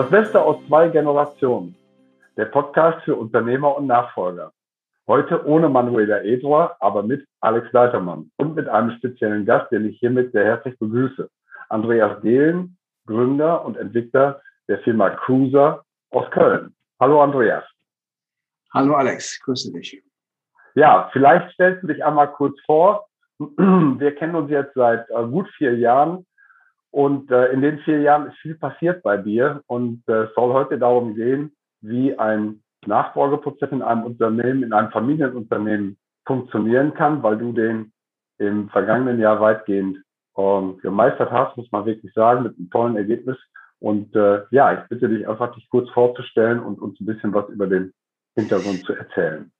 Das Beste aus zwei Generationen. Der Podcast für Unternehmer und Nachfolger. Heute ohne Manuela Edwar, aber mit Alex Leitermann und mit einem speziellen Gast, den ich hiermit sehr herzlich begrüße. Andreas Gehlen, Gründer und Entwickler der Firma Cruiser aus Köln. Hallo Andreas. Hallo Alex, grüße dich. Ja, vielleicht stellst du dich einmal kurz vor. Wir kennen uns jetzt seit äh, gut vier Jahren und äh, in den vier Jahren ist viel passiert bei dir und äh, soll heute darum gehen, wie ein Nachfolgeprozess in einem Unternehmen, in einem Familienunternehmen funktionieren kann, weil du den im vergangenen Jahr weitgehend ähm, gemeistert hast, muss man wirklich sagen, mit einem tollen Ergebnis. Und äh, ja, ich bitte dich einfach, dich kurz vorzustellen und uns ein bisschen was über den Hintergrund zu erzählen.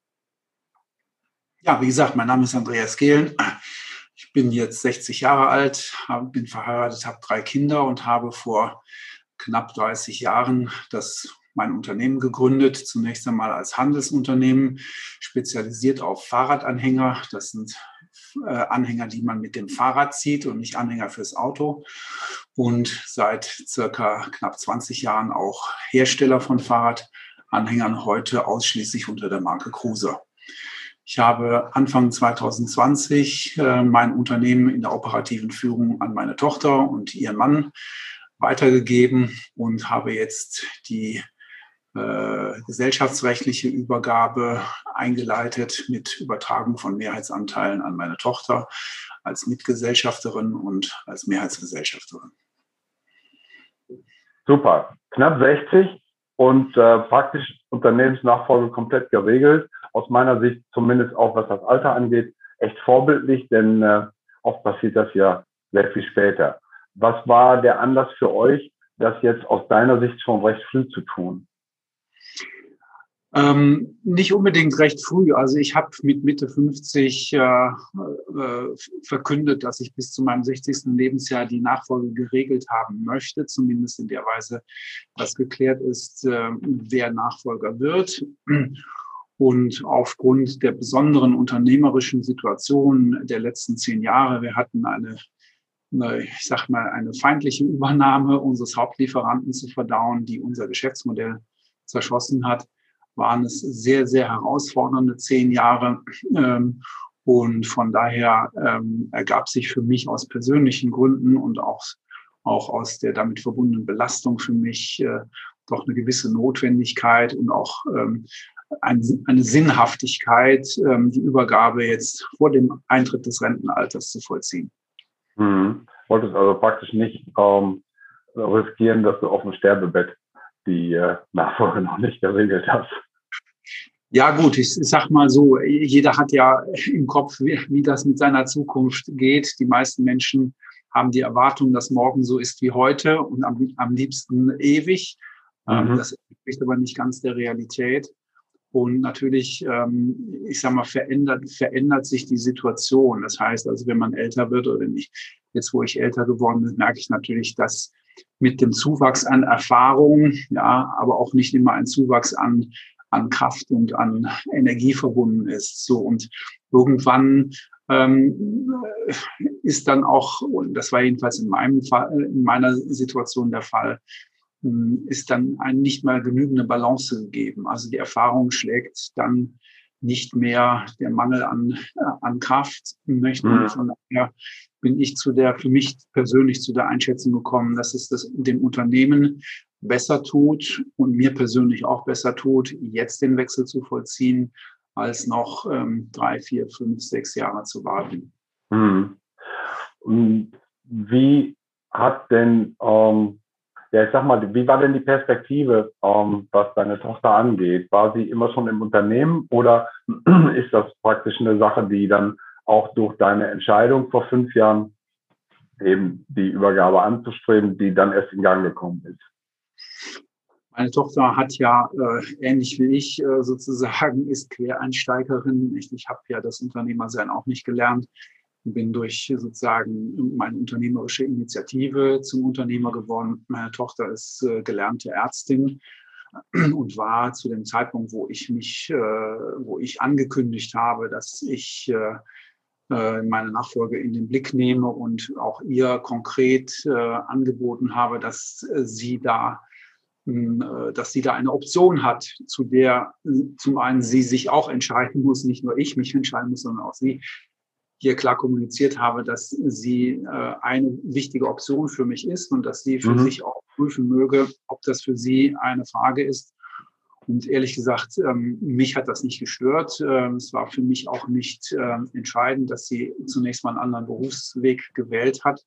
Ja, wie gesagt, mein Name ist Andreas Gehlen. Ich bin jetzt 60 Jahre alt, bin verheiratet, habe drei Kinder und habe vor knapp 30 Jahren das mein Unternehmen gegründet, zunächst einmal als Handelsunternehmen, spezialisiert auf Fahrradanhänger. Das sind äh, Anhänger, die man mit dem Fahrrad zieht und nicht Anhänger fürs Auto. Und seit circa knapp 20 Jahren auch Hersteller von Fahrradanhängern, heute ausschließlich unter der Marke Cruiser. Ich habe Anfang 2020 äh, mein Unternehmen in der operativen Führung an meine Tochter und ihren Mann weitergegeben und habe jetzt die äh, gesellschaftsrechtliche Übergabe eingeleitet mit Übertragung von Mehrheitsanteilen an meine Tochter als Mitgesellschafterin und als Mehrheitsgesellschafterin. Super, knapp 60 und äh, praktisch Unternehmensnachfolge komplett geregelt. Aus meiner Sicht zumindest auch, was das Alter angeht, echt vorbildlich, denn äh, oft passiert das ja sehr viel später. Was war der Anlass für euch, das jetzt aus deiner Sicht schon recht früh zu tun? Ähm, nicht unbedingt recht früh. Also ich habe mit Mitte 50 äh, äh, verkündet, dass ich bis zu meinem 60. Lebensjahr die Nachfolge geregelt haben möchte, zumindest in der Weise, dass geklärt ist, äh, wer Nachfolger wird. Und aufgrund der besonderen unternehmerischen Situation der letzten zehn Jahre, wir hatten eine, eine ich sag mal, eine feindliche Übernahme unseres Hauptlieferanten zu verdauen, die unser Geschäftsmodell zerschossen hat, waren es sehr, sehr herausfordernde zehn Jahre. Ähm, und von daher ähm, ergab sich für mich aus persönlichen Gründen und auch, auch aus der damit verbundenen Belastung für mich äh, doch eine gewisse Notwendigkeit und auch ähm, ein, eine Sinnhaftigkeit, ähm, die Übergabe jetzt vor dem Eintritt des Rentenalters zu vollziehen. Mhm. Wolltest also praktisch nicht ähm, riskieren, dass du auf dem Sterbebett die äh, Nachfolge noch nicht geregelt hast. Ja gut, ich, ich sag mal so, jeder hat ja im Kopf, wie, wie das mit seiner Zukunft geht. Die meisten Menschen haben die Erwartung, dass morgen so ist wie heute und am, am liebsten ewig. Ähm, mhm. Das entspricht aber nicht ganz der Realität. Und natürlich, ähm, ich sag mal, verändert, verändert sich die Situation. Das heißt also, wenn man älter wird oder nicht, jetzt wo ich älter geworden bin, merke ich natürlich, dass mit dem Zuwachs an Erfahrung, ja, aber auch nicht immer ein Zuwachs an, an Kraft und an Energie verbunden ist. So und irgendwann ähm, ist dann auch, und das war jedenfalls in meinem Fall, in meiner Situation der Fall, ist dann ein nicht mehr genügende Balance gegeben. Also die Erfahrung schlägt dann nicht mehr der Mangel an, an Kraft möchte. Mhm. Von daher bin ich zu der, für mich persönlich zu der Einschätzung gekommen, dass es das dem Unternehmen besser tut und mir persönlich auch besser tut, jetzt den Wechsel zu vollziehen, als noch ähm, drei, vier, fünf, sechs Jahre zu warten. Mhm. Und wie hat denn ähm, ja, ich sag mal, wie war denn die Perspektive, ähm, was deine Tochter angeht? War sie immer schon im Unternehmen oder ist das praktisch eine Sache, die dann auch durch deine Entscheidung vor fünf Jahren eben die Übergabe anzustreben, die dann erst in Gang gekommen ist? Meine Tochter hat ja äh, ähnlich wie ich äh, sozusagen ist Quereinsteigerin. Ich, ich habe ja das Unternehmersein auch nicht gelernt bin durch sozusagen meine unternehmerische Initiative zum Unternehmer geworden. Meine Tochter ist äh, gelernte Ärztin und war zu dem Zeitpunkt, wo ich mich, äh, wo ich angekündigt habe, dass ich äh, meine Nachfolge in den Blick nehme und auch ihr konkret angeboten habe, dass sie da äh, dass sie da eine Option hat, zu der äh, zum einen sie sich auch entscheiden muss, nicht nur ich mich entscheiden muss, sondern auch sie hier klar kommuniziert habe, dass sie äh, eine wichtige Option für mich ist und dass sie für mhm. sich auch prüfen möge, ob das für sie eine Frage ist. Und ehrlich gesagt, ähm, mich hat das nicht gestört. Ähm, es war für mich auch nicht äh, entscheidend, dass sie zunächst mal einen anderen Berufsweg gewählt hat,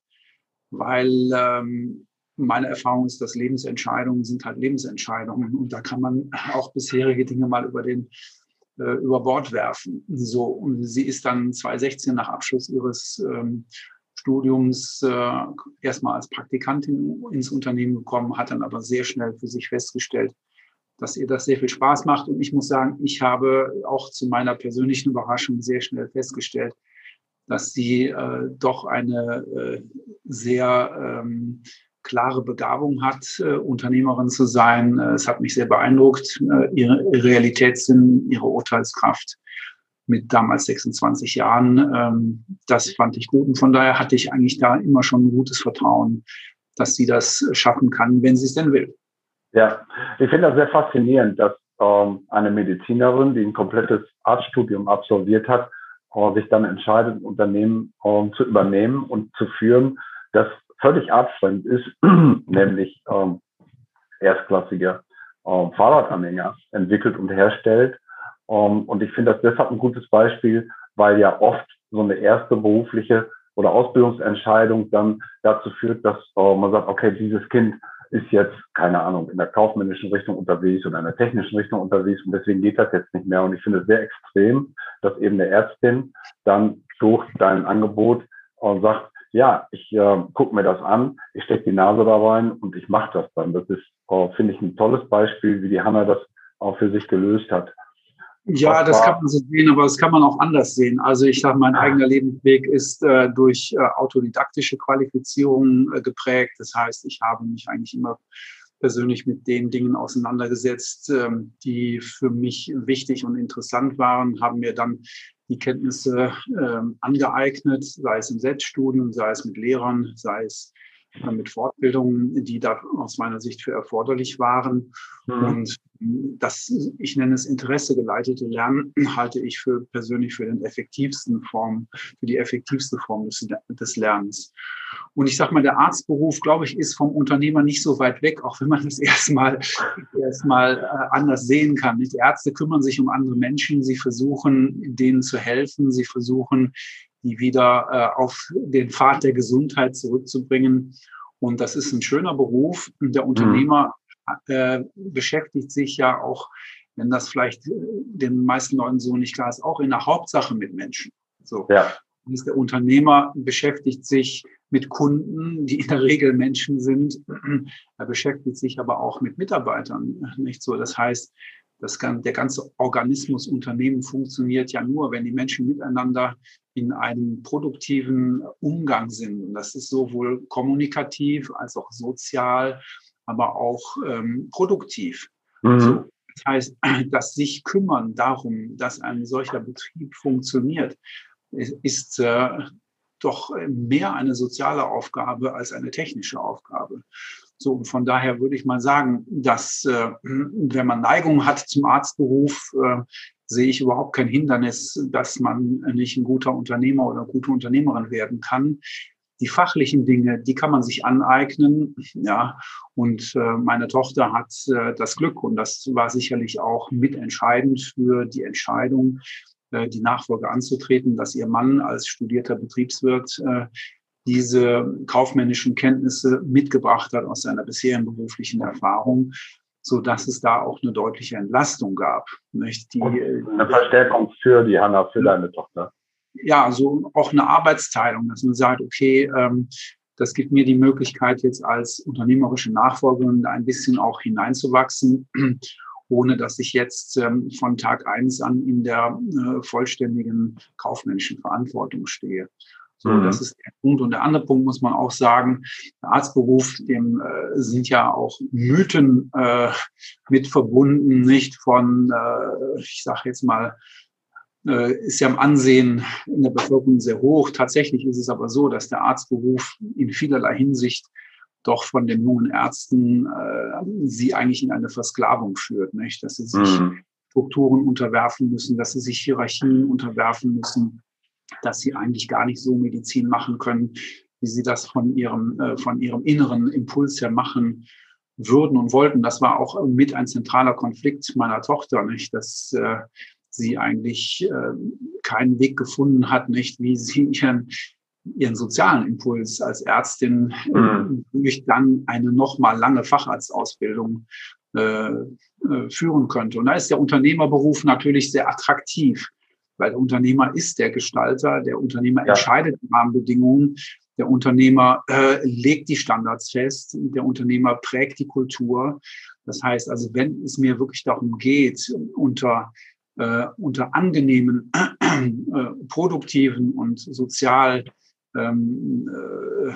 weil ähm, meine Erfahrung ist, dass Lebensentscheidungen sind halt Lebensentscheidungen und da kann man auch bisherige Dinge mal über den äh, über Bord werfen. So und sie ist dann 2016 nach Abschluss ihres ähm, Studiums äh, erstmal als Praktikantin ins Unternehmen gekommen, hat dann aber sehr schnell für sich festgestellt, dass ihr das sehr viel Spaß macht. Und ich muss sagen, ich habe auch zu meiner persönlichen Überraschung sehr schnell festgestellt, dass sie äh, doch eine äh, sehr ähm, klare Begabung hat, äh, Unternehmerin zu sein. Äh, es hat mich sehr beeindruckt, äh, ihre Realitätssinn, ihre Urteilskraft mit damals 26 Jahren. Ähm, das fand ich gut und von daher hatte ich eigentlich da immer schon ein gutes Vertrauen, dass sie das schaffen kann, wenn sie es denn will. Ja, ich finde das sehr faszinierend, dass ähm, eine Medizinerin, die ein komplettes Arztstudium absolviert hat, äh, sich dann entscheidet, ein Unternehmen äh, zu übernehmen und zu führen, das völlig artfremd ist, nämlich ähm, erstklassige ähm, Fahrradanhänger entwickelt und herstellt. Ähm, und ich finde das deshalb ein gutes Beispiel, weil ja oft so eine erste berufliche oder Ausbildungsentscheidung dann dazu führt, dass äh, man sagt, okay, dieses Kind ist jetzt, keine Ahnung, in der kaufmännischen Richtung unterwegs oder in der technischen Richtung unterwegs und deswegen geht das jetzt nicht mehr. Und ich finde es sehr extrem, dass eben eine Ärztin dann durch dein Angebot äh, sagt, ja, ich äh, gucke mir das an, ich stecke die Nase da rein und ich mache das dann. Das ist, äh, finde ich, ein tolles Beispiel, wie die Hanna das auch für sich gelöst hat. Ja, das kann man so sehen, aber das kann man auch anders sehen. Also ich sage, mein eigener Lebensweg ist äh, durch äh, autodidaktische Qualifizierung äh, geprägt. Das heißt, ich habe mich eigentlich immer persönlich mit den Dingen auseinandergesetzt, ähm, die für mich wichtig und interessant waren, haben mir dann die Kenntnisse ähm, angeeignet, sei es im Selbststudium, sei es mit Lehrern, sei es mit Fortbildungen, die da aus meiner Sicht für erforderlich waren. Mhm. Und das, ich nenne es interessegeleitete Lernen, halte ich für persönlich für den effektivsten Form, für die effektivste Form des, des Lernens. Und ich sage mal, der Arztberuf, glaube ich, ist vom Unternehmer nicht so weit weg, auch wenn man das erstmal erstmal äh, anders sehen kann. Die Ärzte kümmern sich um andere Menschen, sie versuchen, denen zu helfen, sie versuchen, die wieder äh, auf den Pfad der Gesundheit zurückzubringen. Und das ist ein schöner Beruf. Der mhm. Unternehmer äh, beschäftigt sich ja auch, wenn das vielleicht äh, den meisten Leuten so nicht klar ist, auch in der Hauptsache mit Menschen. So. Ja. Der Unternehmer beschäftigt sich mit Kunden, die in der Regel Menschen sind. Er beschäftigt sich aber auch mit Mitarbeitern, nicht so. Das heißt, das, der ganze Organismus Unternehmen funktioniert ja nur, wenn die Menschen miteinander in einem produktiven Umgang sind. Und das ist sowohl kommunikativ als auch sozial aber auch ähm, produktiv. Mhm. So, das heißt, das sich kümmern darum, dass ein solcher Betrieb funktioniert, ist äh, doch mehr eine soziale Aufgabe als eine technische Aufgabe. So, und von daher würde ich mal sagen, dass äh, wenn man Neigung hat zum Arztberuf, äh, sehe ich überhaupt kein Hindernis, dass man nicht ein guter Unternehmer oder gute Unternehmerin werden kann die fachlichen Dinge, die kann man sich aneignen. Ja, und äh, meine Tochter hat äh, das Glück und das war sicherlich auch mitentscheidend für die Entscheidung, äh, die Nachfolge anzutreten, dass ihr Mann als studierter Betriebswirt äh, diese kaufmännischen Kenntnisse mitgebracht hat aus seiner bisherigen beruflichen Erfahrung, so dass es da auch eine deutliche Entlastung gab. Nicht? Die, äh, eine Verstärkung für die Hanna, für deine Tochter ja, so auch eine Arbeitsteilung, dass man sagt, okay, ähm, das gibt mir die Möglichkeit, jetzt als unternehmerische Nachfolgerin ein bisschen auch hineinzuwachsen, ohne dass ich jetzt ähm, von Tag eins an in der äh, vollständigen kaufmännischen Verantwortung stehe. So, mhm. das ist der Punkt. Und der andere Punkt muss man auch sagen, der Arztberuf, dem äh, sind ja auch Mythen äh, mit verbunden, nicht von, äh, ich sage jetzt mal, äh, ist ja im Ansehen in der Bevölkerung sehr hoch. Tatsächlich ist es aber so, dass der Arztberuf in vielerlei Hinsicht doch von den jungen Ärzten äh, sie eigentlich in eine Versklavung führt, nicht? dass sie sich mhm. Strukturen unterwerfen müssen, dass sie sich Hierarchien unterwerfen müssen, dass sie eigentlich gar nicht so Medizin machen können, wie sie das von ihrem, äh, von ihrem inneren Impuls her machen würden und wollten. Das war auch mit ein zentraler Konflikt meiner Tochter, nicht, dass äh, sie eigentlich äh, keinen Weg gefunden hat, nicht, wie sie ihren, ihren sozialen Impuls als Ärztin mhm. durch dann eine nochmal lange Facharztausbildung äh, äh, führen könnte. Und da ist der Unternehmerberuf natürlich sehr attraktiv, weil der Unternehmer ist der Gestalter, der Unternehmer ja. entscheidet die Rahmenbedingungen, der Unternehmer äh, legt die Standards fest, der Unternehmer prägt die Kultur. Das heißt also, wenn es mir wirklich darum geht, unter äh, unter angenehmen, äh, produktiven und sozial ähm, äh,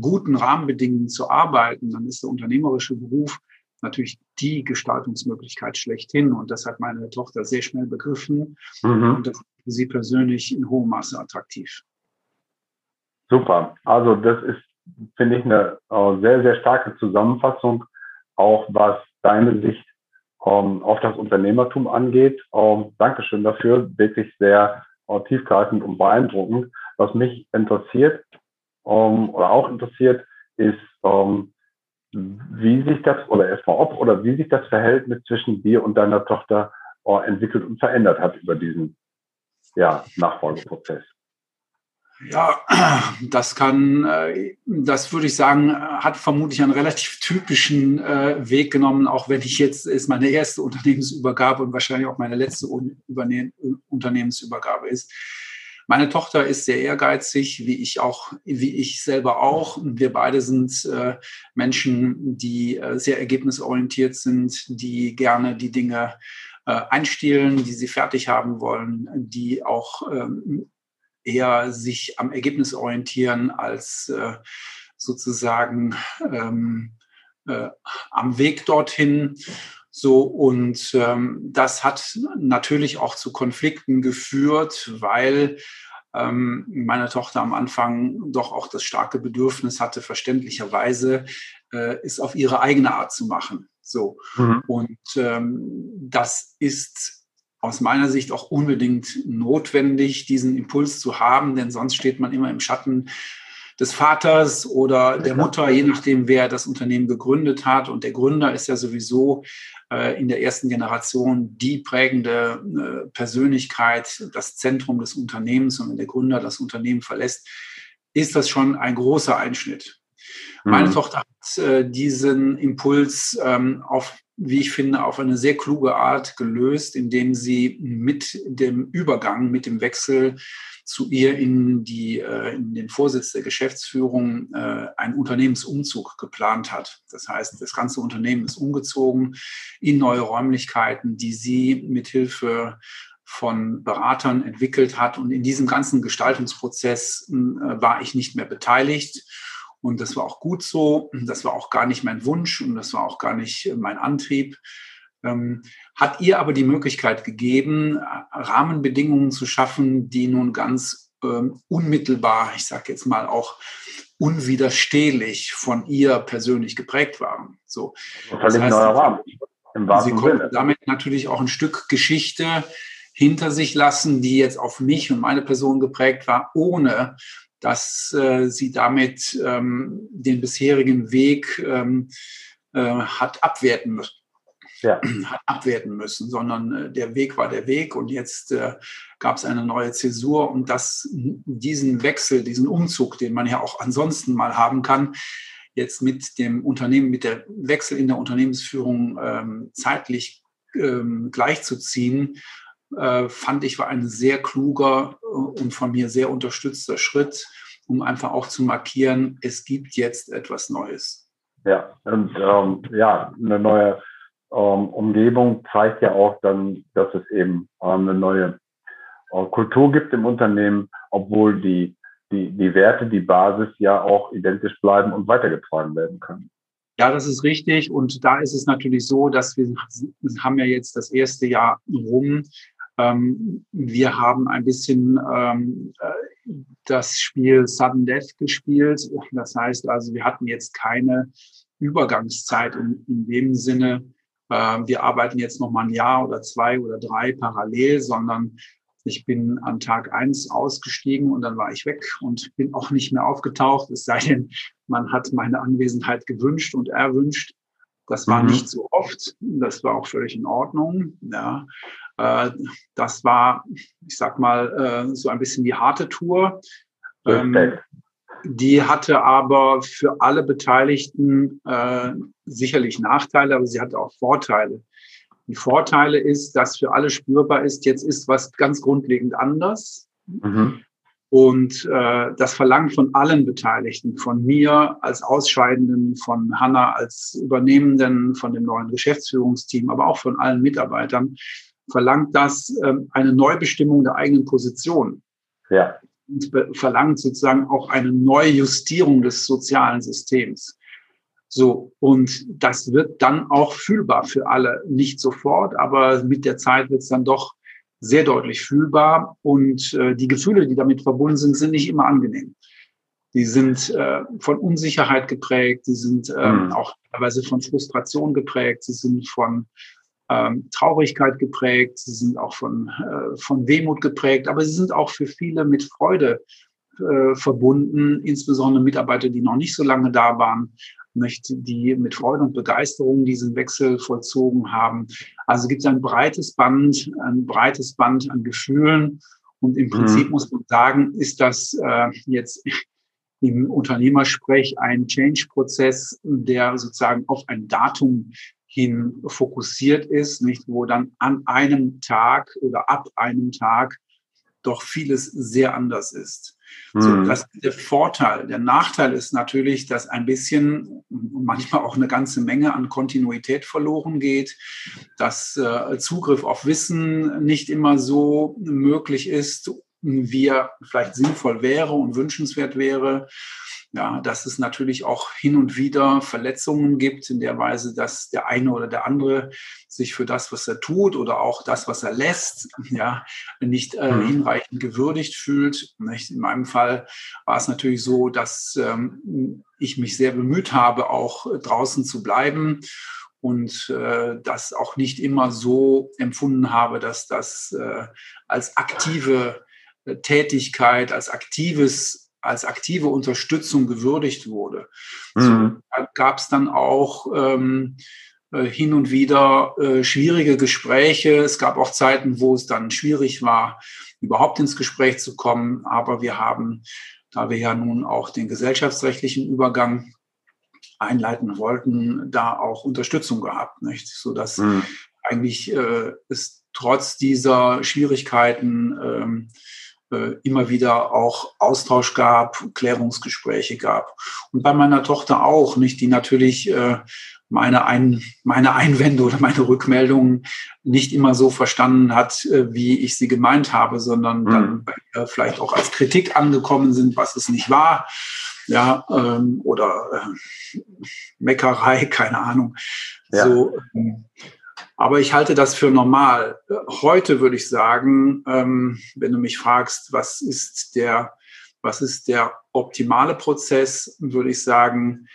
guten Rahmenbedingungen zu arbeiten, dann ist der unternehmerische Beruf natürlich die Gestaltungsmöglichkeit schlechthin. Und das hat meine Tochter sehr schnell begriffen. Mhm. Und das ist für sie persönlich in hohem Maße attraktiv. Super. Also das ist, finde ich, eine äh, sehr, sehr starke Zusammenfassung, auch was deine Sicht ähm, auf das Unternehmertum angeht. Ähm, Dankeschön dafür, wirklich sehr äh, tiefgreifend und beeindruckend. Was mich interessiert ähm, oder auch interessiert, ist, ähm, wie sich das oder erstmal ob oder wie sich das Verhältnis zwischen dir und deiner Tochter äh, entwickelt und verändert hat über diesen ja, Nachfolgeprozess. Ja, das kann, äh, das würde ich sagen, hat vermutlich einen relativ typischen äh, Weg genommen, auch wenn ich jetzt ist meine erste Unternehmensübergabe und wahrscheinlich auch meine letzte Unternehmensübergabe ist. Meine Tochter ist sehr ehrgeizig, wie ich auch, wie ich selber auch. Wir beide sind äh, Menschen, die sehr ergebnisorientiert sind, die gerne die Dinge einstielen, die sie fertig haben wollen, die auch ähm, eher sich am Ergebnis orientieren als äh, sozusagen ähm, äh, am Weg dorthin. So, und ähm, das hat natürlich auch zu Konflikten geführt, weil ähm, meine Tochter am Anfang doch auch das starke Bedürfnis hatte, verständlicherweise äh, es auf ihre eigene Art zu machen. So. Mhm. Und ähm, das ist aus meiner Sicht auch unbedingt notwendig, diesen Impuls zu haben, denn sonst steht man immer im Schatten des Vaters oder der Mutter, je nachdem, wer das Unternehmen gegründet hat. Und der Gründer ist ja sowieso in der ersten Generation die prägende äh, Persönlichkeit, das Zentrum des Unternehmens. Und wenn der Gründer das Unternehmen verlässt, ist das schon ein großer Einschnitt. Mhm. Meine Tochter hat äh, diesen Impuls ähm, auf wie ich finde, auf eine sehr kluge Art gelöst, indem sie mit dem Übergang, mit dem Wechsel zu ihr in, die, äh, in den Vorsitz der Geschäftsführung äh, einen Unternehmensumzug geplant hat. Das heißt, das ganze Unternehmen ist umgezogen in neue Räumlichkeiten, die sie mithilfe von Beratern entwickelt hat. Und in diesem ganzen Gestaltungsprozess äh, war ich nicht mehr beteiligt. Und das war auch gut so. Das war auch gar nicht mein Wunsch und das war auch gar nicht mein Antrieb. Ähm, hat ihr aber die Möglichkeit gegeben, Rahmenbedingungen zu schaffen, die nun ganz ähm, unmittelbar, ich sage jetzt mal auch unwiderstehlich von ihr persönlich geprägt waren. So. Das heißt, Rahmen, sie konnte damit natürlich auch ein Stück Geschichte hinter sich lassen, die jetzt auf mich und meine Person geprägt war, ohne dass äh, sie damit ähm, den bisherigen Weg ähm, äh, hat abwerten müssen. Ja. Hat abwerten müssen, sondern äh, der Weg war der Weg und jetzt äh, gab es eine neue Zäsur und das, diesen Wechsel, diesen Umzug, den man ja auch ansonsten mal haben kann, jetzt mit dem Unternehmen, mit der Wechsel in der Unternehmensführung ähm, zeitlich ähm, gleichzuziehen, äh, fand ich war ein sehr kluger äh, und von mir sehr unterstützter Schritt, um einfach auch zu markieren, es gibt jetzt etwas Neues. Ja, und ähm, ja, eine neue ähm, Umgebung zeigt ja auch dann, dass es eben ähm, eine neue äh, Kultur gibt im Unternehmen, obwohl die, die, die Werte, die Basis ja auch identisch bleiben und weitergetragen werden können. Ja, das ist richtig. Und da ist es natürlich so, dass wir haben ja jetzt das erste Jahr rum. Ähm, wir haben ein bisschen ähm, äh, das Spiel Sudden Death gespielt. Das heißt also, wir hatten jetzt keine Übergangszeit in, in dem Sinne, äh, wir arbeiten jetzt noch mal ein Jahr oder zwei oder drei parallel, sondern ich bin an Tag eins ausgestiegen und dann war ich weg und bin auch nicht mehr aufgetaucht, es sei denn, man hat meine Anwesenheit gewünscht und erwünscht. Das war mhm. nicht so oft. Das war auch völlig in Ordnung. Ja, äh, das war, ich sag mal, äh, so ein bisschen die harte Tour. Ähm, die hatte aber für alle Beteiligten äh, sicherlich Nachteile, aber sie hatte auch Vorteile. Die Vorteile ist, dass für alle spürbar ist, jetzt ist was ganz grundlegend anders. Mhm. Und äh, das verlangt von allen Beteiligten, von mir als Ausscheidenden, von Hanna als Übernehmenden, von dem neuen Geschäftsführungsteam, aber auch von allen Mitarbeitern, verlangt das äh, eine Neubestimmung der eigenen Position. Ja. Und verlangt sozusagen auch eine Neujustierung des sozialen Systems. So, und das wird dann auch fühlbar für alle. Nicht sofort, aber mit der Zeit wird es dann doch sehr deutlich fühlbar. Und äh, die Gefühle, die damit verbunden sind, sind nicht immer angenehm. Die sind äh, von Unsicherheit geprägt, die sind äh, mhm. auch teilweise von Frustration geprägt, sie sind von ähm, Traurigkeit geprägt, sie sind auch von, äh, von Wehmut geprägt, aber sie sind auch für viele mit Freude äh, verbunden, insbesondere Mitarbeiter, die noch nicht so lange da waren, die mit Freude und Begeisterung diesen Wechsel vollzogen haben. Also gibt es ein breites Band, ein breites Band an Gefühlen. Und im Prinzip mhm. muss man sagen, ist das äh, jetzt im Unternehmersprech ein Change-Prozess, der sozusagen auf ein Datum hin fokussiert ist, nicht, wo dann an einem Tag oder ab einem Tag doch vieles sehr anders ist. Mhm. So, das ist der Vorteil. Der Nachteil ist natürlich, dass ein bisschen, manchmal auch eine ganze Menge an Kontinuität verloren geht, dass äh, Zugriff auf Wissen nicht immer so möglich ist, wie er vielleicht sinnvoll wäre und wünschenswert wäre. Ja, dass es natürlich auch hin und wieder Verletzungen gibt, in der Weise, dass der eine oder der andere sich für das, was er tut oder auch das, was er lässt, ja, nicht äh, mhm. hinreichend gewürdigt fühlt. Nicht? In meinem Fall war es natürlich so, dass ähm, ich mich sehr bemüht habe, auch draußen zu bleiben und äh, das auch nicht immer so empfunden habe, dass das äh, als aktive äh, Tätigkeit, als aktives als aktive Unterstützung gewürdigt wurde. Mhm. So, gab es dann auch ähm, äh, hin und wieder äh, schwierige Gespräche. Es gab auch Zeiten, wo es dann schwierig war, überhaupt ins Gespräch zu kommen. Aber wir haben, da wir ja nun auch den gesellschaftsrechtlichen Übergang einleiten wollten, da auch Unterstützung gehabt, nicht? sodass mhm. eigentlich äh, es trotz dieser Schwierigkeiten ähm, äh, immer wieder auch Austausch gab, Klärungsgespräche gab. Und bei meiner Tochter auch, nicht, die natürlich äh, meine, Ein meine Einwände oder meine Rückmeldungen nicht immer so verstanden hat, äh, wie ich sie gemeint habe, sondern mhm. dann äh, vielleicht auch als Kritik angekommen sind, was es nicht war. Ja, ähm, oder äh, Meckerei, keine Ahnung. Ja. So, ähm, aber ich halte das für normal. Heute würde ich sagen, ähm, wenn du mich fragst, was ist der, was ist der optimale Prozess, würde ich sagen,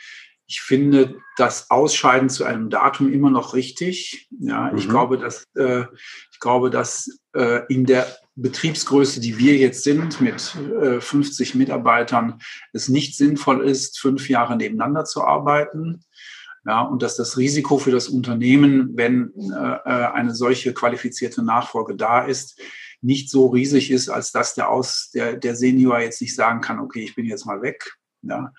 ich finde das Ausscheiden zu einem Datum immer noch richtig. Ja, mhm. ich glaube, dass äh, ich glaube, dass äh, in der Betriebsgröße, die wir jetzt sind, mit äh, 50 Mitarbeitern, es nicht sinnvoll ist, fünf Jahre nebeneinander zu arbeiten. Ja, und dass das Risiko für das Unternehmen, wenn äh, äh, eine solche qualifizierte Nachfolge da ist, nicht so riesig ist, als dass der, Aus, der, der Senior jetzt nicht sagen kann, okay, ich bin jetzt mal weg. Ja.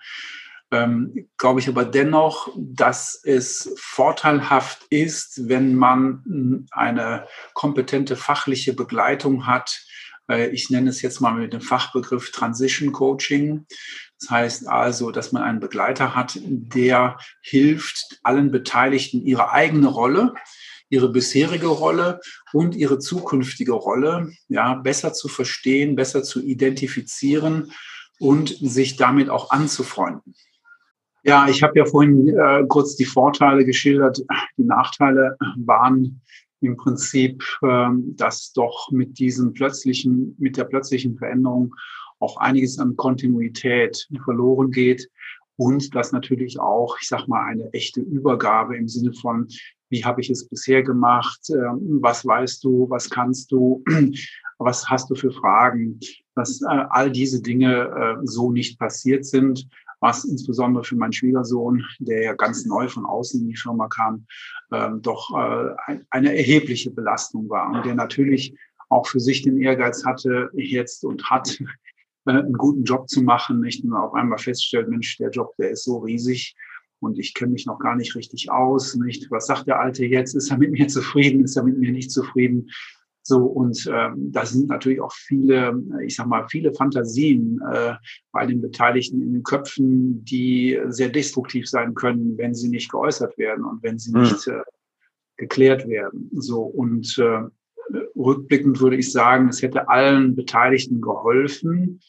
Ähm, glaube ich aber dennoch, dass es vorteilhaft ist, wenn man eine kompetente fachliche Begleitung hat. Äh, ich nenne es jetzt mal mit dem Fachbegriff Transition Coaching. Das heißt also, dass man einen Begleiter hat, der hilft allen Beteiligten ihre eigene Rolle, ihre bisherige Rolle und ihre zukünftige Rolle ja, besser zu verstehen, besser zu identifizieren und sich damit auch anzufreunden. Ja, ich habe ja vorhin äh, kurz die Vorteile geschildert. Die Nachteile waren im Prinzip, äh, dass doch mit diesem plötzlichen, mit der plötzlichen Veränderung auch einiges an Kontinuität verloren geht und dass natürlich auch, ich sag mal, eine echte Übergabe im Sinne von, wie habe ich es bisher gemacht, ähm, was weißt du, was kannst du, was hast du für Fragen, dass äh, all diese Dinge äh, so nicht passiert sind, was insbesondere für meinen Schwiegersohn, der ja ganz neu von außen in die Firma kam, ähm, doch äh, eine erhebliche Belastung war und der natürlich auch für sich den Ehrgeiz hatte jetzt und hat, einen guten Job zu machen, nicht nur auf einmal feststellt, Mensch, der Job, der ist so riesig und ich kenne mich noch gar nicht richtig aus, nicht? Was sagt der Alte jetzt? Ist er mit mir zufrieden? Ist er mit mir nicht zufrieden? So, und ähm, da sind natürlich auch viele, ich sag mal, viele Fantasien äh, bei den Beteiligten in den Köpfen, die sehr destruktiv sein können, wenn sie nicht geäußert werden und wenn sie mhm. nicht äh, geklärt werden. So, und äh, rückblickend würde ich sagen, es hätte allen Beteiligten geholfen,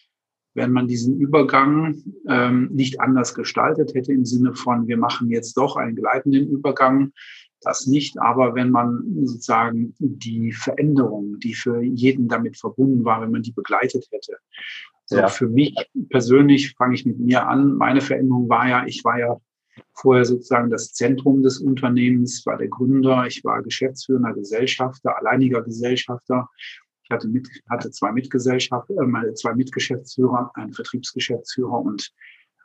wenn man diesen Übergang ähm, nicht anders gestaltet hätte im Sinne von, wir machen jetzt doch einen gleitenden Übergang, das nicht, aber wenn man sozusagen die Veränderung, die für jeden damit verbunden war, wenn man die begleitet hätte. So ja. Für mich persönlich fange ich mit mir an. Meine Veränderung war ja, ich war ja vorher sozusagen das Zentrum des Unternehmens, war der Gründer, ich war geschäftsführender Gesellschafter, alleiniger Gesellschafter ich hatte, mit, hatte zwei Mitgesellschaft, äh, zwei Mitgeschäftsführer, einen Vertriebsgeschäftsführer und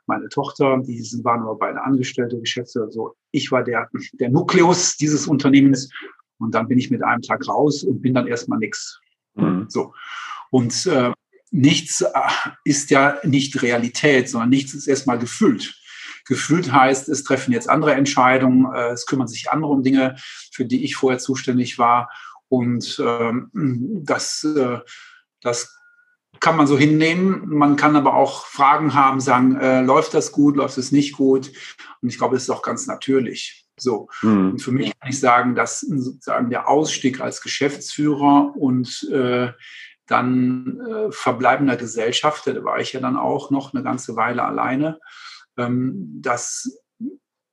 meine Tochter, die waren aber beide Angestellte, Geschäftsführer. So, ich war der, der Nukleus dieses Unternehmens und dann bin ich mit einem Tag raus und bin dann erstmal nix. Mhm. So. Und äh, nichts äh, ist ja nicht Realität, sondern nichts ist erstmal gefüllt. Gefüllt heißt, es treffen jetzt andere Entscheidungen, äh, es kümmern sich andere um Dinge, für die ich vorher zuständig war. Und ähm, das, äh, das kann man so hinnehmen. Man kann aber auch Fragen haben, sagen, äh, läuft das gut, läuft es nicht gut? Und ich glaube, es ist auch ganz natürlich. So. Mhm. Und für mich kann ich sagen, dass sozusagen der Ausstieg als Geschäftsführer und äh, dann äh, verbleibender Gesellschafter, da war ich ja dann auch noch eine ganze Weile alleine, dass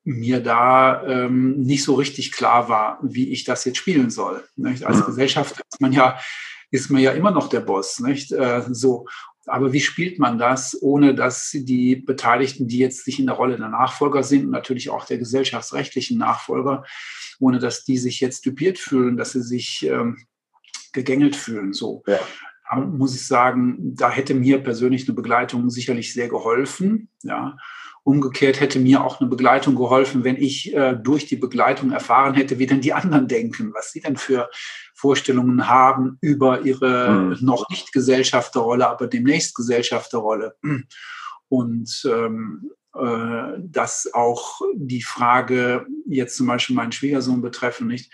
mir da ähm, nicht so richtig klar war, wie ich das jetzt spielen soll. Nicht? Als. Gesellschaft ist man ja ist man ja immer noch der Boss, nicht? Äh, so. Aber wie spielt man das, ohne dass die Beteiligten, die jetzt sich in der Rolle der Nachfolger sind und natürlich auch der gesellschaftsrechtlichen Nachfolger, ohne dass die sich jetzt dupiert fühlen, dass sie sich ähm, gegängelt fühlen, so. Ja. muss ich sagen, da hätte mir persönlich eine Begleitung sicherlich sehr geholfen, ja. Umgekehrt hätte mir auch eine Begleitung geholfen, wenn ich äh, durch die Begleitung erfahren hätte, wie denn die anderen denken, was sie denn für Vorstellungen haben über ihre mhm. noch nicht Gesellschafterrolle, aber demnächst Gesellschafterrolle. Und ähm, äh, dass auch die Frage jetzt zum Beispiel meinen Schwiegersohn betreffen, nicht,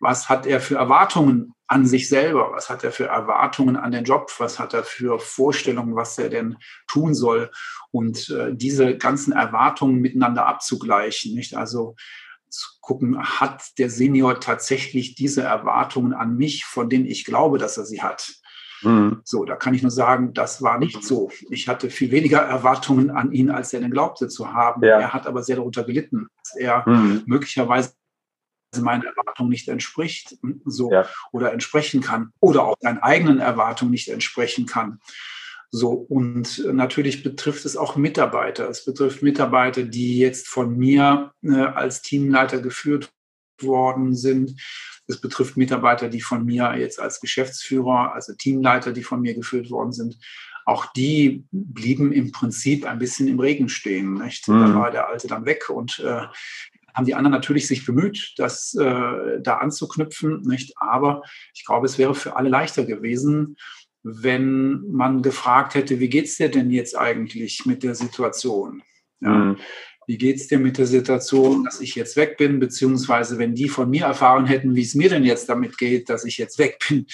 was hat er für Erwartungen an sich selber? Was hat er für Erwartungen an den Job? Was hat er für Vorstellungen, was er denn tun soll? Und äh, diese ganzen Erwartungen miteinander abzugleichen, nicht? Also zu gucken, hat der Senior tatsächlich diese Erwartungen an mich, von denen ich glaube, dass er sie hat? Mhm. So, da kann ich nur sagen, das war nicht so. Ich hatte viel weniger Erwartungen an ihn, als er denn glaubte zu haben. Ja. Er hat aber sehr darunter gelitten, dass er mhm. möglicherweise meinen Erwartungen nicht entspricht, so ja. oder entsprechen kann oder auch seinen eigenen Erwartungen nicht entsprechen kann. So, und natürlich betrifft es auch Mitarbeiter. Es betrifft Mitarbeiter, die jetzt von mir äh, als Teamleiter geführt worden sind. Es betrifft Mitarbeiter, die von mir jetzt als Geschäftsführer, also Teamleiter, die von mir geführt worden sind. Auch die blieben im Prinzip ein bisschen im Regen stehen. Nicht? Mhm. Da war der Alte dann weg und äh, haben die anderen natürlich sich bemüht, das äh, da anzuknüpfen, nicht? Aber ich glaube, es wäre für alle leichter gewesen, wenn man gefragt hätte, wie geht's dir denn jetzt eigentlich mit der Situation? Ja. Mhm. Wie geht's dir mit der Situation, dass ich jetzt weg bin, beziehungsweise wenn die von mir erfahren hätten, wie es mir denn jetzt damit geht, dass ich jetzt weg bin,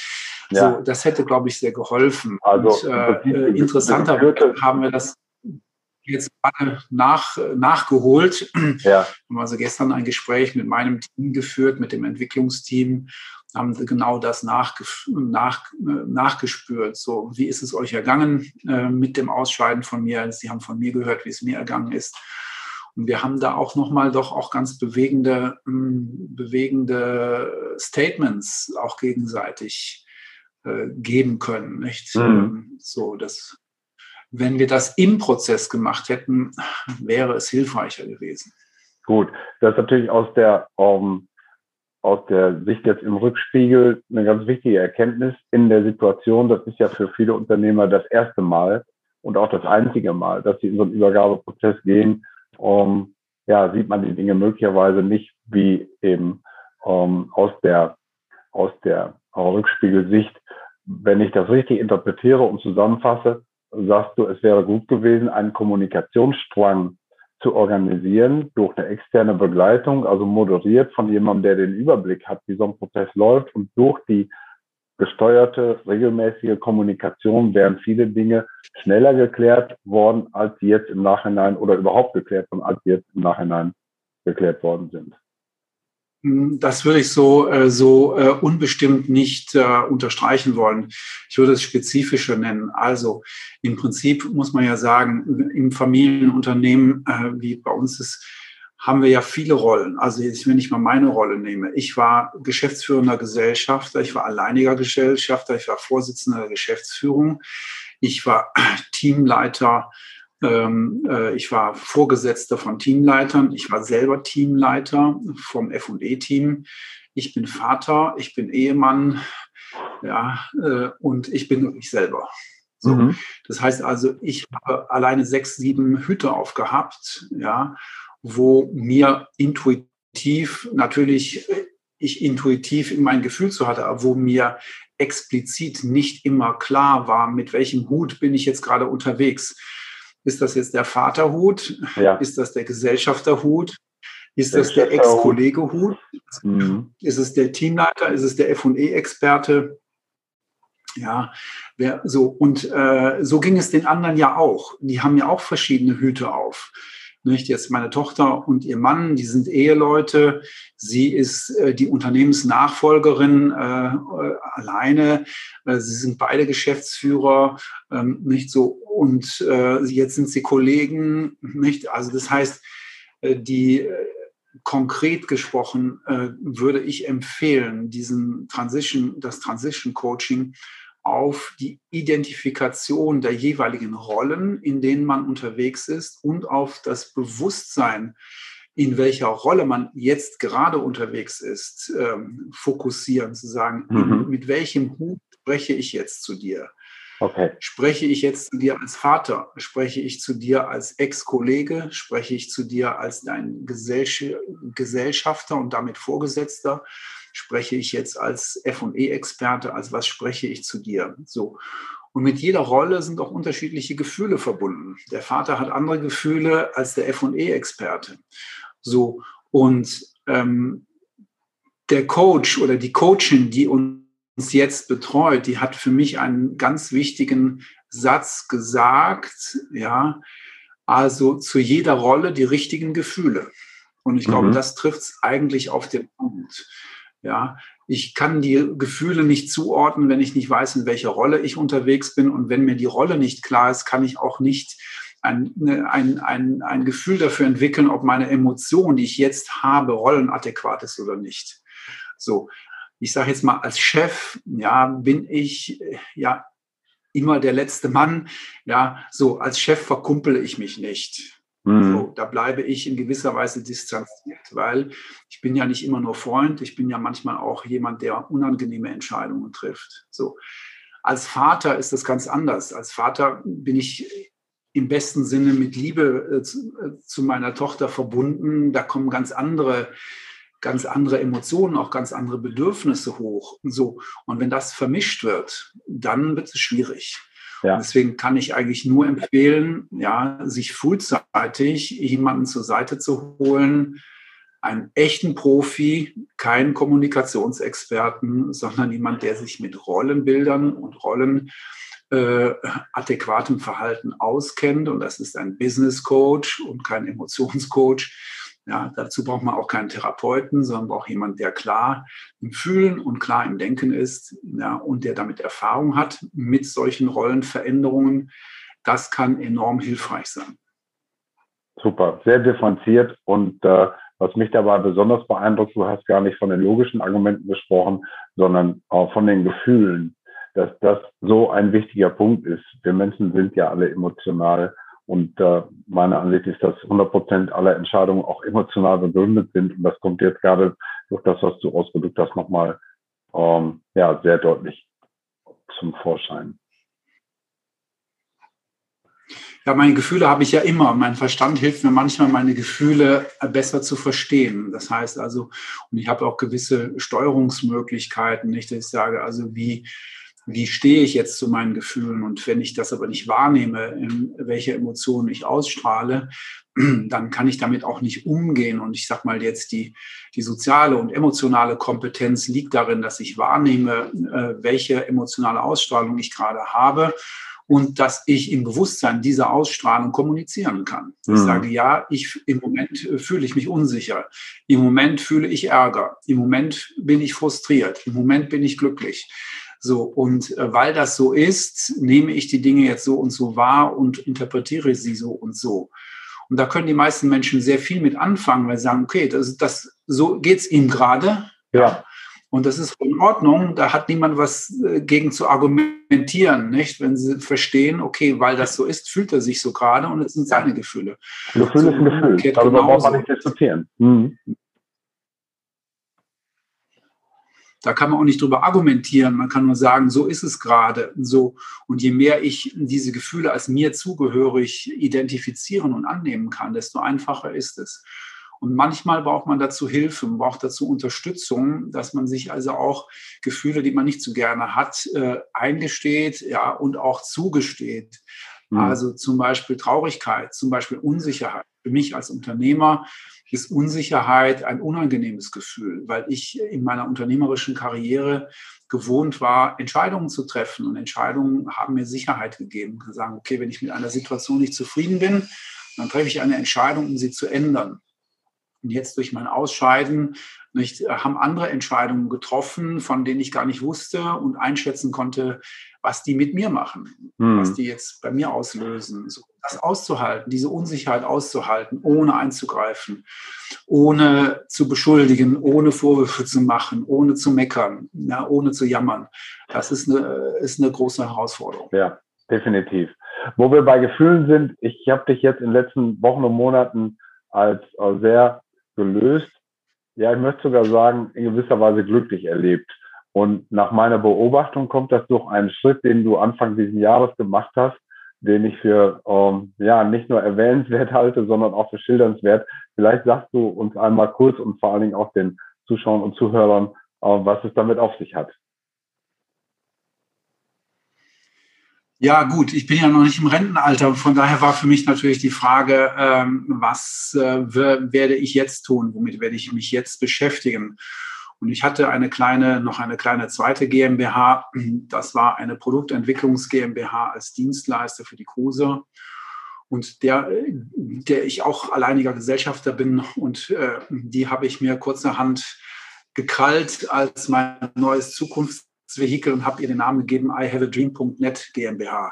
ja. so, das hätte, glaube ich, sehr geholfen. Also, Und, äh, interessanterweise haben wir das jetzt gerade nach, nachgeholt. Ja. Wir haben also gestern ein Gespräch mit meinem Team geführt, mit dem Entwicklungsteam, haben genau das nach, nach, nachgespürt. So, wie ist es euch ergangen äh, mit dem Ausscheiden von mir? Sie haben von mir gehört, wie es mir ergangen ist. Und wir haben da auch nochmal doch auch ganz bewegende, hm, bewegende Statements auch gegenseitig äh, geben können. Nicht? Mhm. So, das wenn wir das im Prozess gemacht hätten, wäre es hilfreicher gewesen. Gut, das ist natürlich aus der, um, aus der Sicht jetzt im Rückspiegel eine ganz wichtige Erkenntnis in der Situation. Das ist ja für viele Unternehmer das erste Mal und auch das einzige Mal, dass sie in so einen Übergabeprozess gehen. Um, ja, sieht man die Dinge möglicherweise nicht wie eben um, aus der, aus der Rückspiegelsicht. Wenn ich das richtig interpretiere und zusammenfasse, sagst du, es wäre gut gewesen, einen Kommunikationsstrang zu organisieren durch eine externe Begleitung, also moderiert von jemandem, der den Überblick hat, wie so ein Prozess läuft und durch die gesteuerte, regelmäßige Kommunikation wären viele Dinge schneller geklärt worden, als sie jetzt im Nachhinein oder überhaupt geklärt worden, als sie jetzt im Nachhinein geklärt worden sind. Hm, das würde ich so, äh, so äh, unbestimmt nicht äh, unterstreichen wollen. Ich würde es spezifischer nennen. Also im Prinzip muss man ja sagen, im Familienunternehmen, wie bei uns ist, haben wir ja viele Rollen. Also wenn ich mal meine Rolle nehme. Ich war geschäftsführender Gesellschafter, ich war alleiniger Gesellschafter, ich war Vorsitzender der Geschäftsführung, ich war Teamleiter ich war Vorgesetzter von Teamleitern. Ich war selber Teamleiter vom F&E-Team. Ich bin Vater, ich bin Ehemann, ja, äh, und ich bin ich selber. So. Mhm. Das heißt also, ich habe alleine sechs, sieben Hüte aufgehabt, ja, wo mir intuitiv natürlich ich intuitiv in mein Gefühl zu hatte, aber wo mir explizit nicht immer klar war, mit welchem Hut bin ich jetzt gerade unterwegs. Ist das jetzt der Vaterhut? Ja. Ist das der Gesellschafterhut? Ist das der Ex-Kollege-Hut? Mhm. Ist es der Teamleiter? Ist es der FE-Experte? Ja, wer, so. Und äh, so ging es den anderen ja auch. Die haben ja auch verschiedene Hüte auf. Nicht? Jetzt meine Tochter und ihr Mann, die sind Eheleute. Sie ist äh, die Unternehmensnachfolgerin äh, äh, alleine. Äh, sie sind beide Geschäftsführer, ähm, nicht so. Und äh, jetzt sind sie Kollegen, nicht? Also das heißt, äh, die konkret gesprochen würde ich empfehlen, diesen Transition, das Transition Coaching auf die Identifikation der jeweiligen Rollen, in denen man unterwegs ist und auf das Bewusstsein, in welcher Rolle man jetzt gerade unterwegs ist, ähm, fokussieren, zu sagen, mhm. mit welchem Hut spreche ich jetzt zu dir? Okay. Spreche ich jetzt zu dir als Vater? Spreche ich zu dir als Ex-Kollege? Spreche ich zu dir als dein Gesellschafter und damit Vorgesetzter? Spreche ich jetzt als F&E-Experte? Als was spreche ich zu dir? So. Und mit jeder Rolle sind auch unterschiedliche Gefühle verbunden. Der Vater hat andere Gefühle als der F&E-Experte. So, und ähm, der Coach oder die Coachin, die uns jetzt betreut, die hat für mich einen ganz wichtigen Satz gesagt, ja, also zu jeder Rolle die richtigen Gefühle. Und ich glaube, mhm. das trifft es eigentlich auf den Punkt. Ja, ich kann die Gefühle nicht zuordnen, wenn ich nicht weiß, in welcher Rolle ich unterwegs bin. Und wenn mir die Rolle nicht klar ist, kann ich auch nicht ein, ne, ein, ein, ein Gefühl dafür entwickeln, ob meine Emotion, die ich jetzt habe, rollenadäquat ist oder nicht. So, ich sage jetzt mal, als Chef, ja, bin ich ja immer der letzte Mann. Ja, so als Chef verkumpele ich mich nicht. Mhm. Da bleibe ich in gewisser Weise distanziert, weil ich bin ja nicht immer nur Freund, ich bin ja manchmal auch jemand, der unangenehme Entscheidungen trifft. So. Als Vater ist das ganz anders. Als Vater bin ich im besten Sinne mit Liebe äh, zu, äh, zu, meiner Tochter verbunden. Da kommen ganz andere, ganz andere Emotionen, auch ganz andere Bedürfnisse hoch. Und so. Und wenn das vermischt wird, dann wird es schwierig. Ja. Deswegen kann ich eigentlich nur empfehlen, ja, sich frühzeitig jemanden zur Seite zu holen, einen echten Profi, keinen Kommunikationsexperten, sondern jemand, der sich mit Rollenbildern und Rollen äh, adäquatem Verhalten auskennt. Und das ist ein Business Coach und kein Emotionscoach. Ja, dazu braucht man auch keinen Therapeuten, sondern braucht jemand, der klar im Fühlen und klar im Denken ist ja, und der damit Erfahrung hat mit solchen Rollenveränderungen. Das kann enorm hilfreich sein. Super, sehr differenziert und äh, was mich dabei besonders beeindruckt, du hast gar nicht von den logischen Argumenten gesprochen, sondern auch von den Gefühlen dass das so ein wichtiger Punkt ist. Wir Menschen sind ja alle emotional und äh, meine Ansicht ist, dass 100 Prozent aller Entscheidungen auch emotional begründet sind und das kommt jetzt gerade durch das, was du ausgedrückt hast, nochmal ähm, ja, sehr deutlich zum Vorschein. Ja, meine Gefühle habe ich ja immer. Mein Verstand hilft mir manchmal, meine Gefühle besser zu verstehen. Das heißt also, und ich habe auch gewisse Steuerungsmöglichkeiten, nicht, dass ich sage, also wie, wie stehe ich jetzt zu meinen Gefühlen? Und wenn ich das aber nicht wahrnehme, welche Emotionen ich ausstrahle, dann kann ich damit auch nicht umgehen. Und ich sage mal jetzt, die, die soziale und emotionale Kompetenz liegt darin, dass ich wahrnehme, äh, welche emotionale Ausstrahlung ich gerade habe und dass ich im Bewusstsein dieser Ausstrahlung kommunizieren kann. Ich mhm. sage, ja, ich, im Moment äh, fühle ich mich unsicher. Im Moment fühle ich Ärger. Im Moment bin ich frustriert. Im Moment bin ich glücklich. So, und äh, weil das so ist, nehme ich die Dinge jetzt so und so wahr und interpretiere sie so und so. Und da können die meisten Menschen sehr viel mit anfangen, weil sie sagen, okay, das, das, so geht's ihm gerade. Ja. Und das ist in Ordnung, da hat niemand was äh, gegen zu argumentieren, nicht? Wenn sie verstehen, okay, weil das so ist, fühlt er sich so gerade und es sind seine Gefühle. Gefühl so, ist ein Gefühl, darüber braucht man nicht diskutieren. Mhm. Da kann man auch nicht drüber argumentieren. Man kann nur sagen, so ist es gerade. So. Und je mehr ich diese Gefühle als mir zugehörig identifizieren und annehmen kann, desto einfacher ist es. Und manchmal braucht man dazu Hilfe, man braucht dazu Unterstützung, dass man sich also auch Gefühle, die man nicht so gerne hat, äh, eingesteht, ja, und auch zugesteht. Mhm. Also zum Beispiel Traurigkeit, zum Beispiel Unsicherheit. Für mich als Unternehmer ist Unsicherheit ein unangenehmes Gefühl, weil ich in meiner unternehmerischen Karriere gewohnt war, Entscheidungen zu treffen. Und Entscheidungen haben mir Sicherheit gegeben. Ich sagen, okay, wenn ich mit einer Situation nicht zufrieden bin, dann treffe ich eine Entscheidung, um sie zu ändern. Und jetzt durch mein Ausscheiden nicht, haben andere Entscheidungen getroffen, von denen ich gar nicht wusste und einschätzen konnte, was die mit mir machen, hm. was die jetzt bei mir auslösen. So, das auszuhalten, diese Unsicherheit auszuhalten, ohne einzugreifen, ohne zu beschuldigen, ohne Vorwürfe zu machen, ohne zu meckern, ja, ohne zu jammern. Das ist eine, ist eine große Herausforderung. Ja, definitiv. Wo wir bei Gefühlen sind, ich habe dich jetzt in den letzten Wochen und Monaten als äh, sehr gelöst. Ja, ich möchte sogar sagen, in gewisser Weise glücklich erlebt. Und nach meiner Beobachtung kommt das durch einen Schritt, den du Anfang dieses Jahres gemacht hast, den ich für ähm, ja nicht nur erwähnenswert halte, sondern auch für schildernswert. Vielleicht sagst du uns einmal kurz und vor allen Dingen auch den Zuschauern und Zuhörern, äh, was es damit auf sich hat. Ja, gut, ich bin ja noch nicht im Rentenalter. Von daher war für mich natürlich die Frage, ähm, was äh, werde ich jetzt tun? Womit werde ich mich jetzt beschäftigen? Und ich hatte eine kleine, noch eine kleine zweite GmbH. Das war eine Produktentwicklungs GmbH als Dienstleister für die Kruse. Und der, der ich auch alleiniger Gesellschafter bin. Und äh, die habe ich mir kurzerhand gekrallt als mein neues Zukunfts Vehikel und habe ihr den Namen gegeben, I have a dream.net GmbH.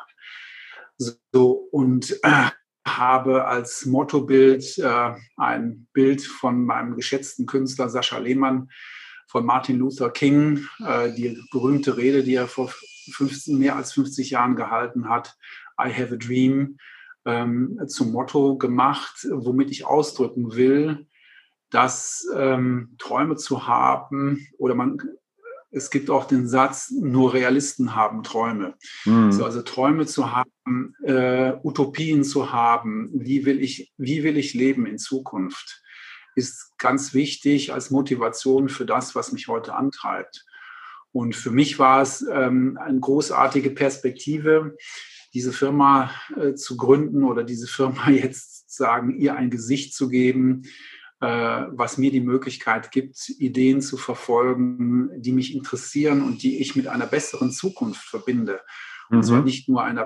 So, und äh, habe als Mottobild äh, ein Bild von meinem geschätzten Künstler Sascha Lehmann von Martin Luther King, äh, die berühmte Rede, die er vor 15, mehr als 50 Jahren gehalten hat, I have a dream, ähm, zum Motto gemacht, womit ich ausdrücken will, dass ähm, Träume zu haben oder man es gibt auch den Satz, nur Realisten haben Träume. Mhm. So, also Träume zu haben, äh, Utopien zu haben, wie will, ich, wie will ich leben in Zukunft, ist ganz wichtig als Motivation für das, was mich heute antreibt. Und für mich war es ähm, eine großartige Perspektive, diese Firma äh, zu gründen oder diese Firma jetzt sagen, ihr ein Gesicht zu geben, äh, was mir die Möglichkeit gibt, Ideen zu verfolgen, die mich interessieren und die ich mit einer besseren Zukunft verbinde. Mhm. Und zwar mhm. nicht nur einer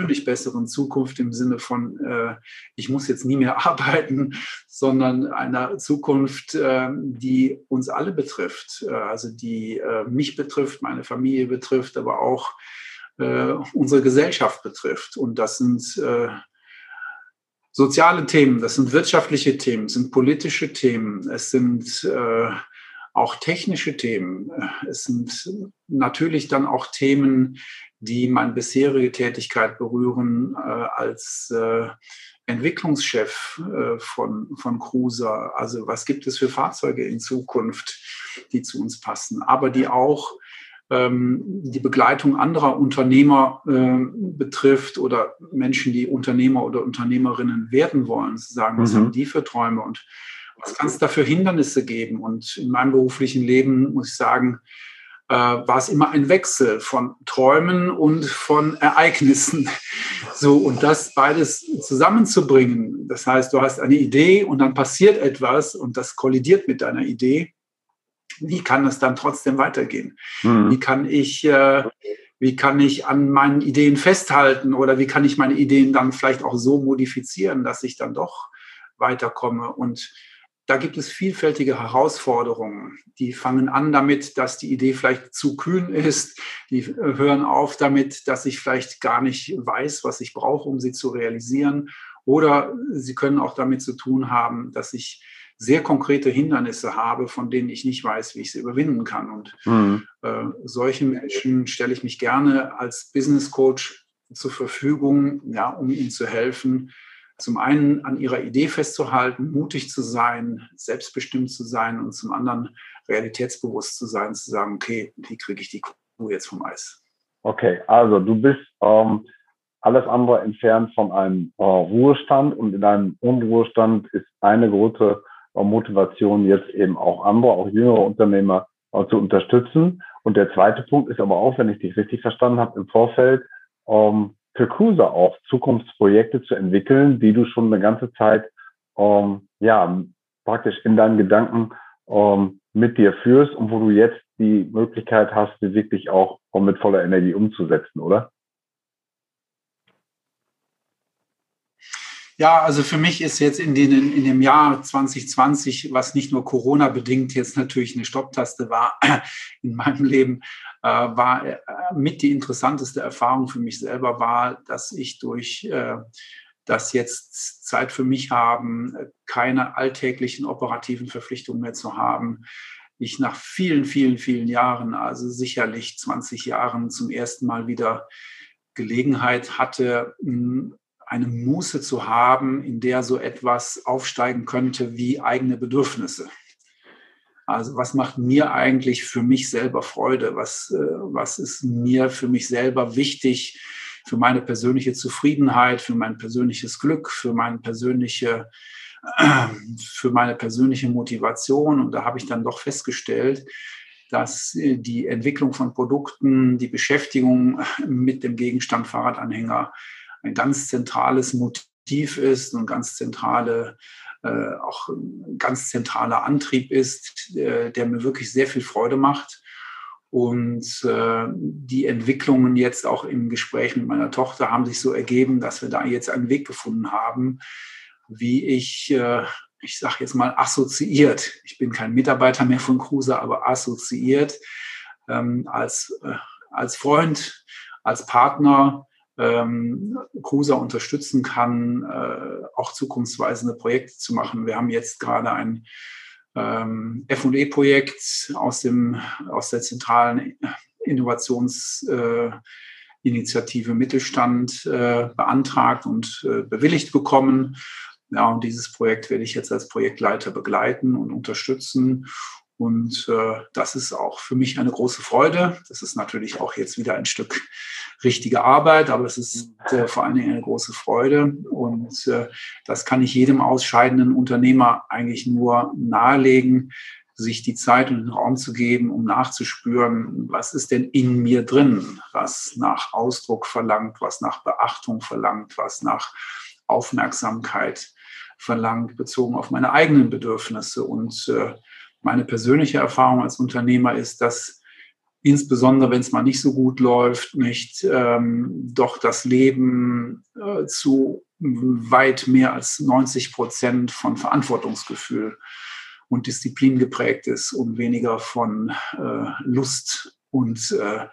persönlich besseren Zukunft im Sinne von, äh, ich muss jetzt nie mehr arbeiten, sondern einer Zukunft, äh, die uns alle betrifft, äh, also die äh, mich betrifft, meine Familie betrifft, aber auch äh, unsere Gesellschaft betrifft. Und das sind soziale Themen, das sind wirtschaftliche Themen, sind politische Themen, es sind äh, auch technische Themen. Es sind natürlich dann auch Themen, die meine bisherige Tätigkeit berühren äh, als äh, Entwicklungschef äh, von, von Cruiser. Also was gibt es für Fahrzeuge in Zukunft, die zu uns passen, aber die auch ähm, die Begleitung anderer Unternehmer äh, betrifft oder Menschen, die Unternehmer oder Unternehmerinnen werden wollen, zu sagen, was mhm. haben die für Träume und was kann es da für Hindernisse geben? Und in meinem beruflichen Leben muss ich sagen, war es immer ein Wechsel von Träumen und von Ereignissen. So, und das beides zusammenzubringen. Das heißt, du hast eine Idee und dann passiert etwas und das kollidiert mit deiner Idee. Wie kann es dann trotzdem weitergehen? Mhm. Wie kann ich, äh, wie kann ich an meinen Ideen festhalten oder wie kann ich meine Ideen dann vielleicht auch so modifizieren, dass ich dann doch weiterkomme und da gibt es vielfältige Herausforderungen. Die fangen an damit, dass die Idee vielleicht zu kühn ist. Die hören auf damit, dass ich vielleicht gar nicht weiß, was ich brauche, um sie zu realisieren. Oder sie können auch damit zu tun haben, dass ich sehr konkrete Hindernisse habe, von denen ich nicht weiß, wie ich sie überwinden kann. Und mhm. äh, solchen Menschen stelle ich mich gerne als Business Coach zur Verfügung, ja, um ihnen zu helfen, zum einen an ihrer Idee festzuhalten, mutig zu sein, selbstbestimmt zu sein und zum anderen realitätsbewusst zu sein, zu sagen, okay, wie kriege ich die Kuh jetzt vom Eis? Okay, also du bist ähm, alles andere entfernt von einem äh, Ruhestand und in einem Unruhestand ist eine große äh, Motivation jetzt eben auch andere, auch jüngere Unternehmer äh, zu unterstützen. Und der zweite Punkt ist aber auch, wenn ich dich richtig verstanden habe, im Vorfeld ähm, für Cruiser auch Zukunftsprojekte zu entwickeln, die du schon eine ganze Zeit ähm, ja praktisch in deinen Gedanken ähm, mit dir führst und wo du jetzt die Möglichkeit hast, sie wirklich auch mit voller Energie umzusetzen, oder? Ja, also für mich ist jetzt in, den, in dem Jahr 2020, was nicht nur Corona bedingt jetzt natürlich eine Stopptaste war in meinem Leben, äh, war äh, mit die interessanteste Erfahrung für mich selber war, dass ich durch äh, das jetzt Zeit für mich haben, keine alltäglichen operativen Verpflichtungen mehr zu haben, ich nach vielen, vielen, vielen Jahren, also sicherlich 20 Jahren zum ersten Mal wieder Gelegenheit hatte, eine Muße zu haben, in der so etwas aufsteigen könnte wie eigene Bedürfnisse. Also was macht mir eigentlich für mich selber Freude? Was, äh, was ist mir für mich selber wichtig für meine persönliche Zufriedenheit, für mein persönliches Glück, für meine persönliche, für meine persönliche Motivation? Und da habe ich dann doch festgestellt, dass äh, die Entwicklung von Produkten, die Beschäftigung mit dem Gegenstand Fahrradanhänger ein ganz zentrales Motiv ist und ganz zentrale äh, auch ein ganz zentraler Antrieb ist, äh, der mir wirklich sehr viel Freude macht. Und äh, die Entwicklungen jetzt auch im Gespräch mit meiner Tochter haben sich so ergeben, dass wir da jetzt einen Weg gefunden haben, wie ich, äh, ich sage jetzt mal, assoziiert, ich bin kein Mitarbeiter mehr von Cruiser, aber assoziiert ähm, als, äh, als Freund, als Partner ähm, Cruiser unterstützen kann, äh, auch zukunftsweisende Projekte zu machen. Wir haben jetzt gerade ein ähm, FE-Projekt aus, aus der zentralen Innovationsinitiative äh, Mittelstand äh, beantragt und äh, bewilligt bekommen. Ja, und dieses Projekt werde ich jetzt als Projektleiter begleiten und unterstützen. Und äh, das ist auch für mich eine große Freude. Das ist natürlich auch jetzt wieder ein Stück richtige Arbeit, aber es ist äh, vor allen Dingen eine große Freude. Und äh, das kann ich jedem ausscheidenden Unternehmer eigentlich nur nahelegen, sich die Zeit und den Raum zu geben, um nachzuspüren, was ist denn in mir drin, was nach Ausdruck verlangt, was nach Beachtung verlangt, was nach Aufmerksamkeit verlangt, bezogen auf meine eigenen Bedürfnisse. Und äh, meine persönliche Erfahrung als Unternehmer ist, dass insbesondere wenn es mal nicht so gut läuft, nicht ähm, doch das Leben äh, zu weit mehr als 90 Prozent von Verantwortungsgefühl und Disziplin geprägt ist und weniger von äh, Lust und äh,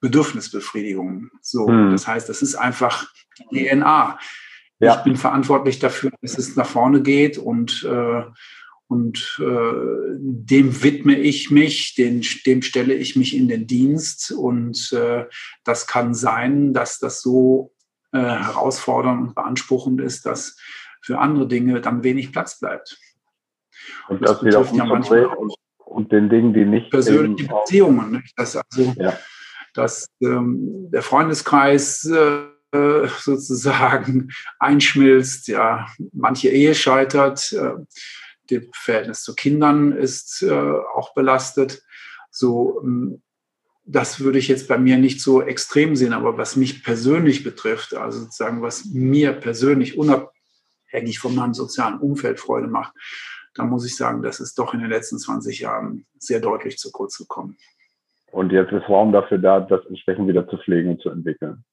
Bedürfnisbefriedigung. So, hm. das heißt, das ist einfach DNA. Ja. Ich bin verantwortlich dafür, dass es nach vorne geht und äh, Und äh, dem widme ich mich, den, dem stelle ich mich in den Dienst. Und äh, das kann sein, dass das so äh, herausfordernd und beanspruchend ist, dass für andere Dinge dann wenig Platz bleibt. Und, das, das betrifft ja manchmal auch und den Dingen, die nicht persönliche Beziehungen. Nicht? Das also, ja. dass ähm, der Freundeskreis äh, sozusagen einschmilzt, ja, manche Ehe scheitert, äh, das Verhältnis zu Kindern ist äh, auch belastet. So, ähm, das würde ich jetzt bei mir nicht so extrem sehen, aber was mich persönlich betrifft, also sozusagen, was mir persönlich unabhängig von meinem sozialen Umfeld Freude macht, da muss ich sagen, das ist doch in den letzten 20 Jahren sehr deutlich zu kurz gekommen. Und jetzt ist Raum dafür da, das entsprechend wieder zu pflegen und zu entwickeln.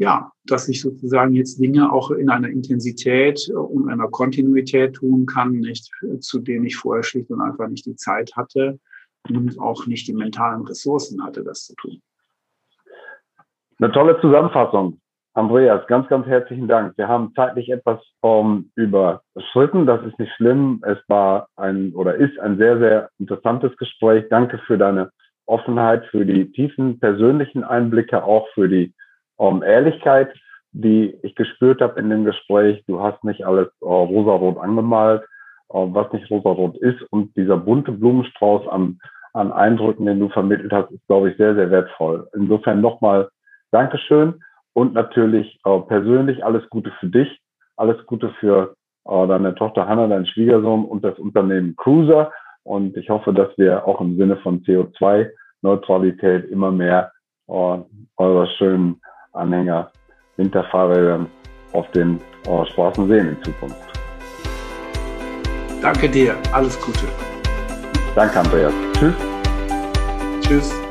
Ja, dass ich sozusagen jetzt Dinge auch in einer Intensität und einer Kontinuität tun kann, nicht, zu denen ich vorher schlicht und einfach nicht die Zeit hatte und auch nicht die mentalen Ressourcen hatte, das zu tun. Eine tolle Zusammenfassung. Andreas, ganz, ganz herzlichen Dank. Wir haben zeitlich etwas um, überschritten. Das ist nicht schlimm. Es war ein oder ist ein sehr, sehr interessantes Gespräch. Danke für deine Offenheit, für die tiefen persönlichen Einblicke, auch für die um, Ehrlichkeit, die ich gespürt habe in dem Gespräch. Du hast nicht alles uh, rosarot angemalt, uh, was nicht rosarot ist. Und dieser bunte Blumenstrauß an, an Eindrücken, den du vermittelt hast, ist, glaube ich, sehr, sehr wertvoll. Insofern nochmal Dankeschön und natürlich äh, persönlich alles Gute für dich, alles Gute für äh, deine Tochter Hanna, deinen Schwiegersohn und das Unternehmen Cruiser. Und ich hoffe, dass wir auch im Sinne von CO2-Neutralität immer mehr äh, eurer schönen Anhänger Winterfahrrädern auf den äh, Straßen sehen in Zukunft. Danke dir, alles Gute. Danke, Andreas. Tschüss. Tschüss.